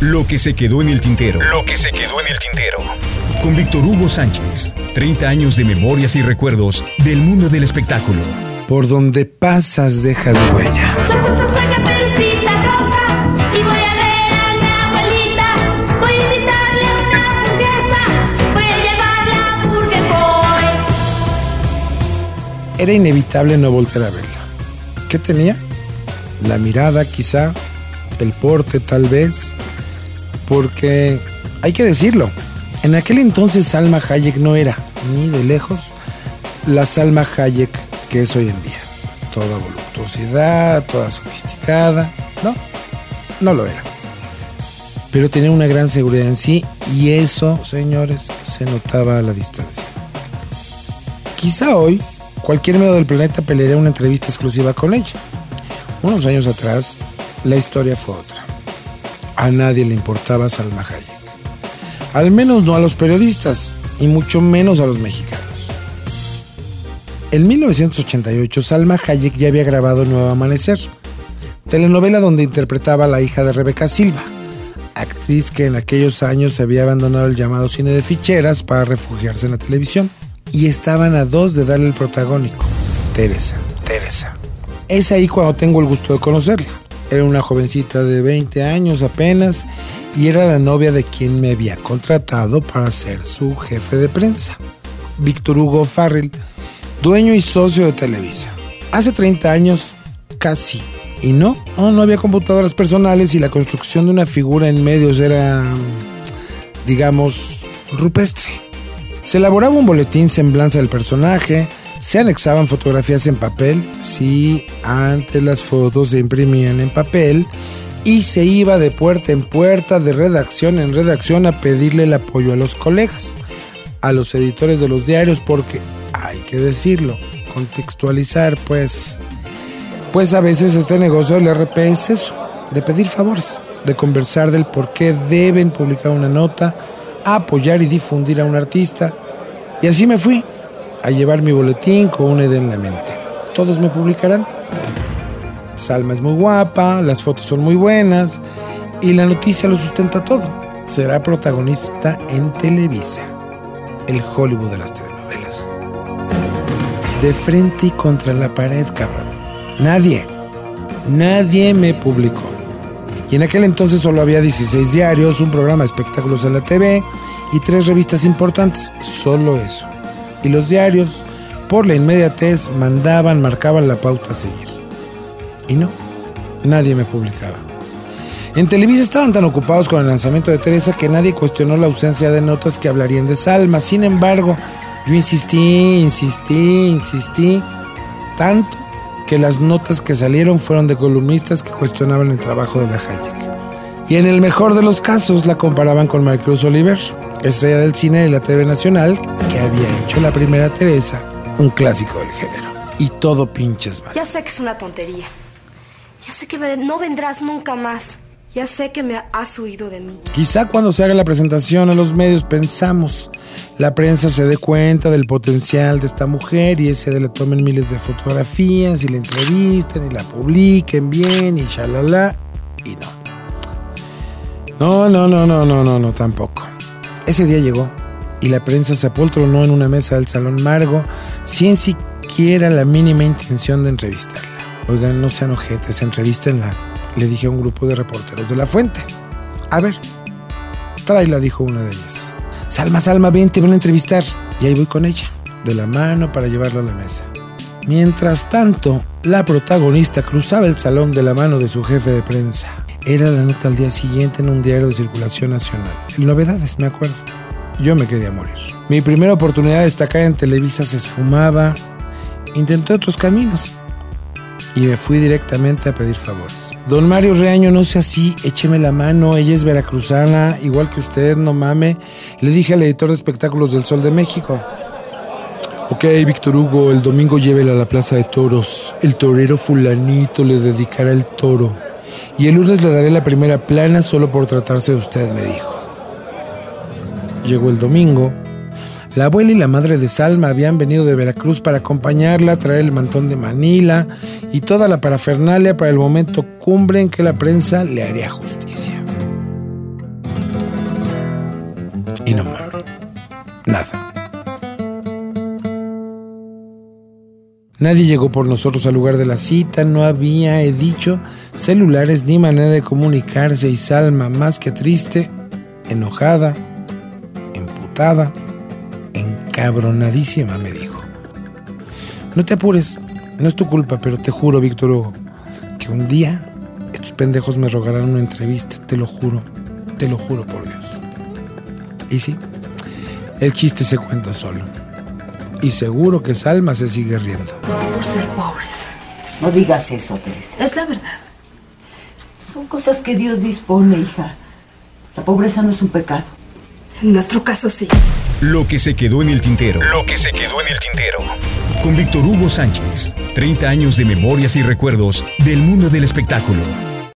Lo que se quedó en el tintero. Lo que se quedó en el tintero. Con Víctor Hugo Sánchez. 30 años de memorias y recuerdos del mundo del espectáculo. Por donde pasas dejas huella. Era inevitable no volver a verla. ¿Qué tenía? La mirada quizá, el porte tal vez, porque hay que decirlo, en aquel entonces Salma Hayek no era, ni de lejos, la Salma Hayek que es hoy en día. Toda voluptuosidad, toda sofisticada. No, no lo era. Pero tenía una gran seguridad en sí y eso, señores, se notaba a la distancia. Quizá hoy cualquier medio del planeta pelearía una entrevista exclusiva con ella. Unos años atrás, la historia fue otra. A nadie le importaba Salma Hayek. Al menos no a los periodistas y mucho menos a los mexicanos. En 1988, Salma Hayek ya había grabado Nuevo Amanecer, telenovela donde interpretaba a la hija de Rebeca Silva, actriz que en aquellos años había abandonado el llamado cine de ficheras para refugiarse en la televisión. Y estaban a dos de darle el protagónico, Teresa. Teresa. Es ahí cuando tengo el gusto de conocerla. Era una jovencita de 20 años apenas y era la novia de quien me había contratado para ser su jefe de prensa, Víctor Hugo Farrell, dueño y socio de Televisa. Hace 30 años, casi. Y no, no, no había computadoras personales y la construcción de una figura en medios era, digamos, rupestre. Se elaboraba un boletín semblanza del personaje, se anexaban fotografías en papel, sí, antes las fotos se imprimían en papel y se iba de puerta en puerta, de redacción en redacción a pedirle el apoyo a los colegas, a los editores de los diarios, porque hay que decirlo, contextualizar, pues, pues a veces este negocio del RP es eso, de pedir favores, de conversar del por qué deben publicar una nota, apoyar y difundir a un artista. Y así me fui, a llevar mi boletín con una idea en la mente. Todos me publicarán. Salma es muy guapa, las fotos son muy buenas y la noticia lo sustenta todo. Será protagonista en Televisa, el Hollywood de las telenovelas. De frente y contra la pared, cabrón. Nadie, nadie me publicó. Y en aquel entonces solo había 16 diarios, un programa de espectáculos en la TV y tres revistas importantes. Solo eso. Y los diarios, por la inmediatez, mandaban, marcaban la pauta a seguir. Y no, nadie me publicaba. En Televisa estaban tan ocupados con el lanzamiento de Teresa que nadie cuestionó la ausencia de notas que hablarían de Salma. Sin embargo, yo insistí, insistí, insistí, tanto que las notas que salieron fueron de columnistas que cuestionaban el trabajo de la Hayek. Y en el mejor de los casos la comparaban con Marcruz Oliver, estrella del cine de la TV Nacional, que había hecho la primera Teresa, un clásico del género. Y todo pinches mal. Ya sé que es una tontería. Ya sé que no vendrás nunca más. Ya sé que me has huido de mí. Quizá cuando se haga la presentación a los medios pensamos, la prensa se dé cuenta del potencial de esta mujer y ese de le tomen miles de fotografías y la entrevisten y la publiquen bien y shalala y no. No, no, no, no, no, no, no, tampoco. Ese día llegó y la prensa se apoltronó en una mesa del Salón Margo sin siquiera la mínima intención de entrevistarla. Oigan, no sean ojetes, entrevístenla, le dije a un grupo de reporteros de la fuente. A ver, tráela, dijo una de ellas. Salma, Salma, ven, te van a entrevistar. Y ahí voy con ella, de la mano para llevarla a la mesa. Mientras tanto, la protagonista cruzaba el salón de la mano de su jefe de prensa. Era la nota al día siguiente en un diario de circulación nacional. Novedades, me acuerdo. Yo me quería morir. Mi primera oportunidad de destacar en Televisa se esfumaba. Intenté otros caminos y me fui directamente a pedir favores. Don Mario Reaño, no sea así, écheme la mano, ella es veracruzana, igual que usted, no mame. Le dije al editor de espectáculos del Sol de México. Ok, Víctor Hugo, el domingo llévela a la plaza de toros. El torero fulanito le dedicará el toro y el lunes le daré la primera plana solo por tratarse de usted, me dijo. Llegó el domingo. La abuela y la madre de Salma habían venido de Veracruz para acompañarla, traer el mantón de Manila y toda la parafernalia para el momento cumbre en que la prensa le haría justicia. Y no más. Nada. Nadie llegó por nosotros al lugar de la cita, no había, he dicho, celulares ni manera de comunicarse y Salma, más que triste, enojada, emputada, encabronadísima, me dijo. No te apures, no es tu culpa, pero te juro, Víctor Hugo, que un día estos pendejos me rogarán una entrevista, te lo juro, te lo juro por Dios. Y sí, el chiste se cuenta solo. Y seguro que Salma se sigue riendo. Por ser pobres. No digas eso, Teresa. Es la verdad. Son cosas que Dios dispone, hija. La pobreza no es un pecado. En nuestro caso sí. Lo que se quedó en el tintero. Lo que se quedó en el tintero. Con Víctor Hugo Sánchez. 30 años de memorias y recuerdos del mundo del espectáculo.